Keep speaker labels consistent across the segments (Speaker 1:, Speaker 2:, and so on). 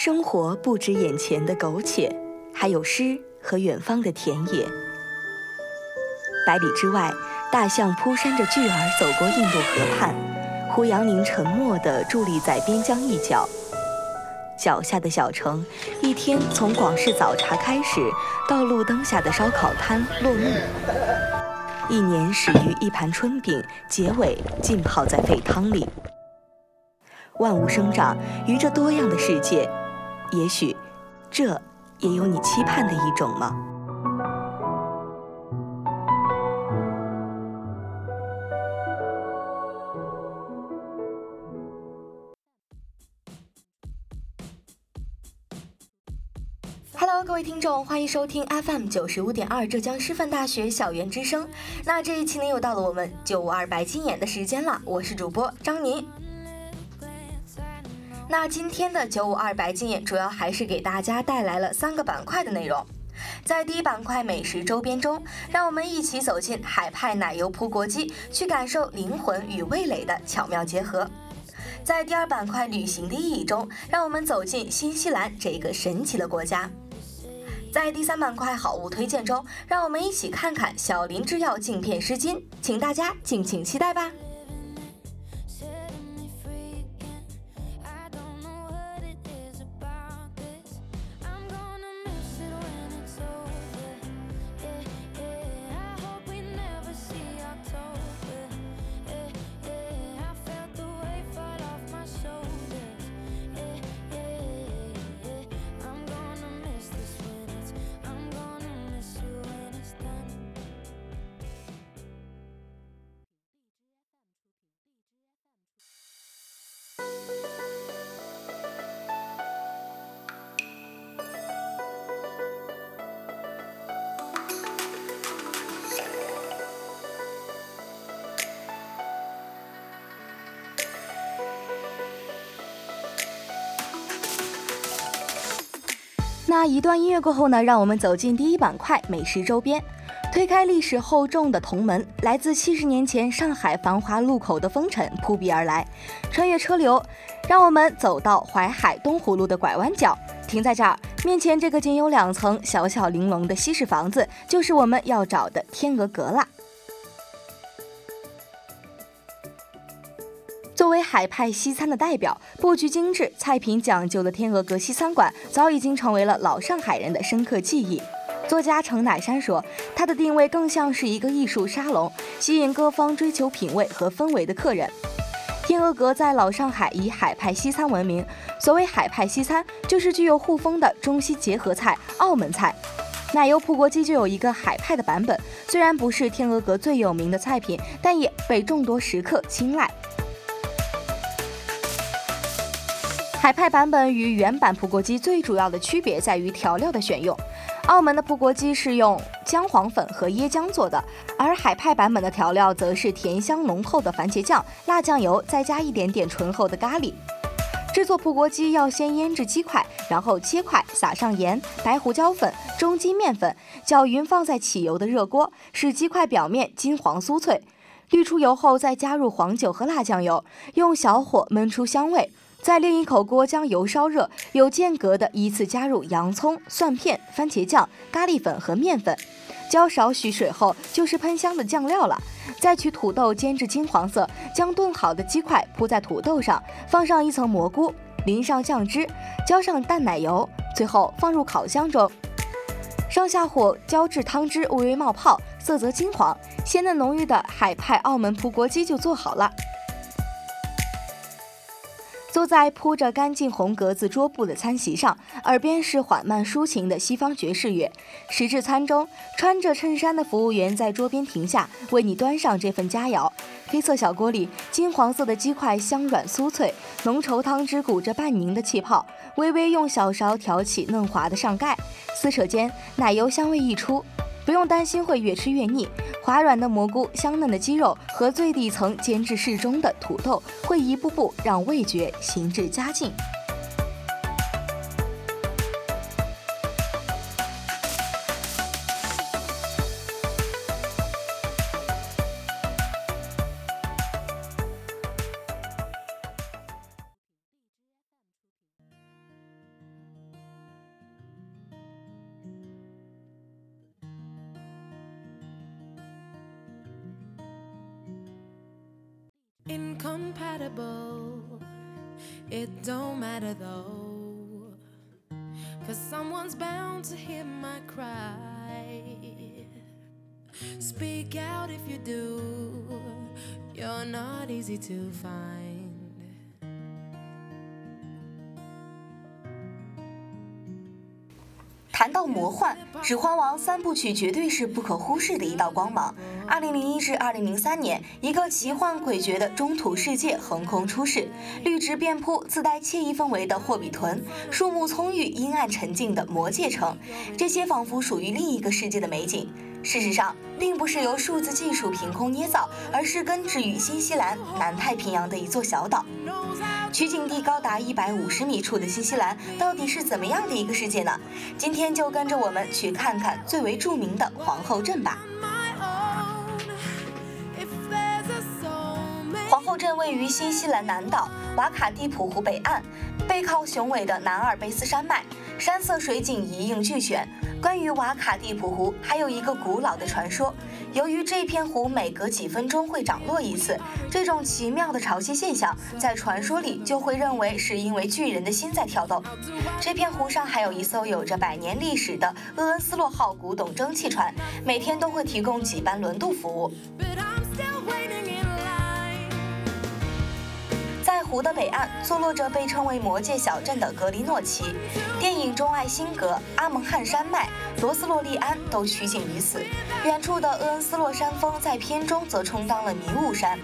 Speaker 1: 生活不止眼前的苟且，还有诗和远方的田野。百里之外，大象扑扇着巨耳走过印度河畔，胡杨林沉默地伫立在边疆一角。脚下的小城，一天从广式早茶开始，到路灯下的烧烤摊落幕；一年始于一盘春饼，结尾浸泡在沸汤里。万物生长于这多样的世界。也许，这也有你期盼的一种吗各位听众，欢迎收听 FM 九十五点二浙江师范大学校园之声。那这一期呢，又到了我们九五二白金眼的时间了。我是主播张宁。那今天的九五二白金眼主要还是给大家带来了三个板块的内容。在第一板块美食周边中，让我们一起走进海派奶油葡国鸡，去感受灵魂与味蕾的巧妙结合。在第二板块旅行的意义中，让我们走进新西兰这个神奇的国家。在第三板块好物推荐中，让我们一起看看小林制药镜片湿巾，请大家敬请期待吧。那一段音乐过后呢，让我们走进第一板块美食周边，推开历史厚重的铜门，来自七十年前上海繁华路口的风尘扑鼻而来，穿越车流，让我们走到淮海东湖路的拐弯角，停在这儿，面前这个仅有两层、小巧玲珑的西式房子，就是我们要找的天鹅阁啦。作为海派西餐的代表，布局精致、菜品讲究的天鹅阁西餐馆，早已经成为了老上海人的深刻记忆。作家程乃山说，它的定位更像是一个艺术沙龙，吸引各方追求品味和氛围的客人。天鹅阁在老上海以海派西餐闻名，所谓海派西餐，就是具有沪风的中西结合菜、澳门菜。奶油葡国鸡就有一个海派的版本，虽然不是天鹅阁最有名的菜品，但也被众多食客青睐。海派版本与原版葡国鸡最主要的区别在于调料的选用。澳门的葡国鸡是用姜黄粉和椰浆做的，而海派版本的调料则是甜香浓厚的番茄酱、辣酱油，再加一点点醇厚的咖喱。制作葡国鸡要先腌制鸡块，然后切块，撒上盐、白胡椒粉、中筋面粉，搅匀放在起油的热锅，使鸡块表面金黄酥脆。滤出油后，再加入黄酒和辣酱油，用小火焖出香味。在另一口锅将油烧热，有间隔的依次加入洋葱、蒜片、番茄酱、咖喱粉和面粉，浇少许水后就是喷香的酱料了。再取土豆煎至金黄色，将炖好的鸡块铺在土豆上，放上一层蘑菇，淋上酱汁，浇上淡奶油，最后放入烤箱中，上下火浇至汤汁微微冒泡，色泽金黄、鲜嫩浓郁的海派澳门葡国鸡就做好了。坐在铺着干净红格子桌布的餐席上，耳边是缓慢抒情的西方爵士乐。时至餐中，穿着衬衫的服务员在桌边停下，为你端上这份佳肴。黑色小锅里，金黄色的鸡块香软酥脆，浓稠汤汁鼓着半凝的气泡，微微用小勺挑起嫩滑的上盖，撕扯间，奶油香味溢出。不用担心会越吃越腻，滑软的蘑菇、香嫩的鸡肉和最底层煎至适中的土豆，会一步步让味觉行至佳境。
Speaker 2: Incompatible. It don't matter though, cause someone's bound to hear my cry. Speak out if you do, you're not easy to find.
Speaker 1: 谈到魔幻，《指环王》三部曲绝对是不可忽视的一道光芒。二零零一至二零零三年，一个奇幻诡谲的中土世界横空出世，绿植遍铺、自带惬意氛围的霍比屯，树木葱郁、阴暗沉静的魔界城，这些仿佛属于另一个世界的美景。事实上，并不是由数字技术凭空捏造，而是根植于新西兰南太平洋的一座小岛。取景地高达一百五十米处的新西兰，到底是怎么样的一个世界呢？今天就跟着我们去看看最为著名的皇后镇吧。位于新西兰南岛瓦卡蒂普湖北岸，背靠雄伟的南阿尔卑斯山脉，山色水景一应俱全。关于瓦卡蒂普湖，还有一个古老的传说。由于这片湖每隔几分钟会涨落一次，这种奇妙的潮汐现象，在传说里就会认为是因为巨人的心在跳动。这片湖上还有一艘有着百年历史的厄恩斯洛号古董蒸汽船，每天都会提供几班轮渡服务。湖的北岸，坐落着被称为魔界小镇的格林诺奇。电影中，爱辛格、阿蒙汉山脉、罗斯洛利安都取景于此。远处的厄恩斯洛山峰在片中则充当了迷雾山。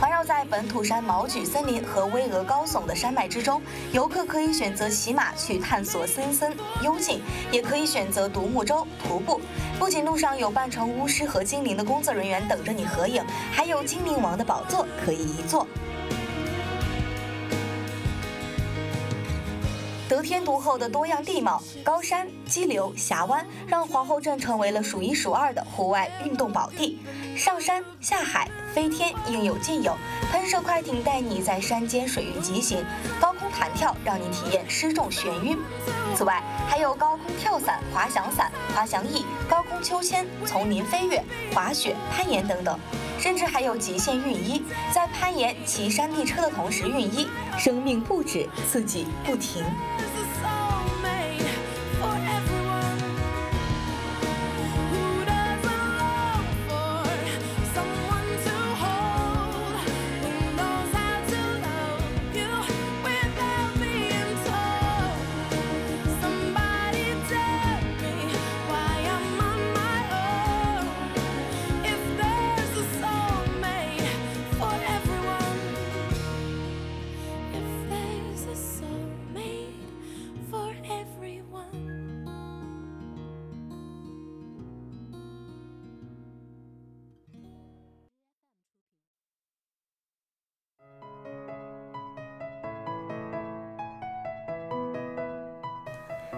Speaker 1: 环绕在本土山毛榉森林和巍峨高耸的山脉之中，游客可以选择骑马去探索森森幽静，也可以选择独木舟徒步。不仅路上有扮成巫师和精灵的工作人员等着你合影，还有精灵王的宝座可以一坐。得天独厚的多样地貌、高山、激流、峡湾，让皇后镇成为了数一数二的户外运动宝地。上山下海、飞天应有尽有，喷射快艇带你在山间水域疾行，高弹跳让你体验失重眩晕。此外，还有高空跳伞、滑翔伞、滑翔翼、高空秋千、丛林飞跃、滑雪、攀岩等等。甚至还有极限运衣，在攀岩、骑山地车的同时运衣，生命不止，刺激不停。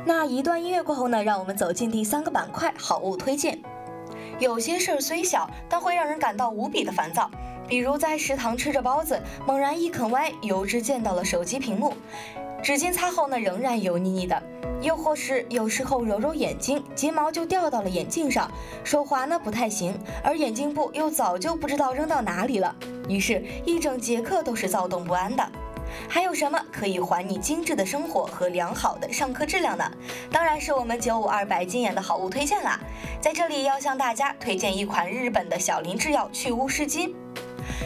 Speaker 1: 那一段音乐过后呢，让我们走进第三个板块——好物推荐。有些事儿虽小，但会让人感到无比的烦躁。比如在食堂吃着包子，猛然一啃歪，油脂溅到了手机屏幕，纸巾擦后呢，仍然油腻腻的。又或是有时候揉揉眼睛，睫毛就掉到了眼镜上，手滑呢不太行，而眼镜布又早就不知道扔到哪里了，于是，一整节课都是躁动不安的。还有什么可以还你精致的生活和良好的上课质量呢？当然是我们九五二白金眼的好物推荐啦！在这里要向大家推荐一款日本的小林制药去污湿巾。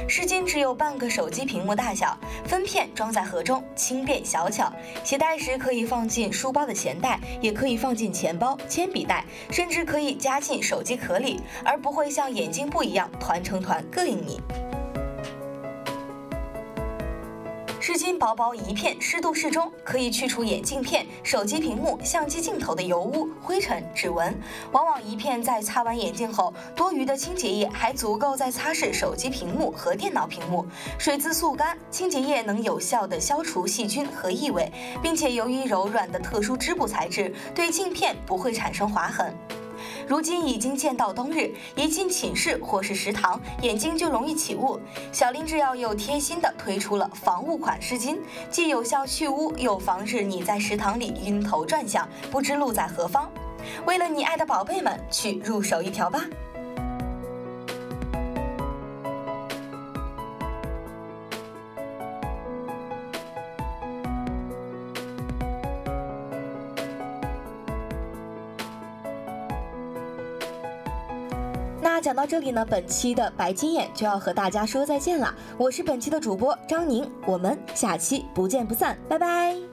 Speaker 1: 湿巾只有半个手机屏幕大小，分片装在盒中，轻便小巧，携带时可以放进书包的钱袋，也可以放进钱包、铅笔袋，甚至可以夹进手机壳里，而不会像眼镜布一样团成团膈应你。湿巾薄薄一片，湿度适中，可以去除眼镜片、手机屏幕、相机镜头的油污、灰尘、指纹。往往一片在擦完眼镜后，多余的清洁液还足够再擦拭手机屏幕和电脑屏幕。水渍速干，清洁液能有效的消除细菌和异味，并且由于柔软的特殊织布材质，对镜片不会产生划痕。如今已经见到冬日，一进寝室或是食堂，眼睛就容易起雾。小林制药又贴心的推出了防雾款湿巾，既有效去污，又防止你在食堂里晕头转向，不知路在何方。为了你爱的宝贝们，去入手一条吧。到这里呢，本期的白金眼就要和大家说再见了。我是本期的主播张宁，我们下期不见不散，拜拜。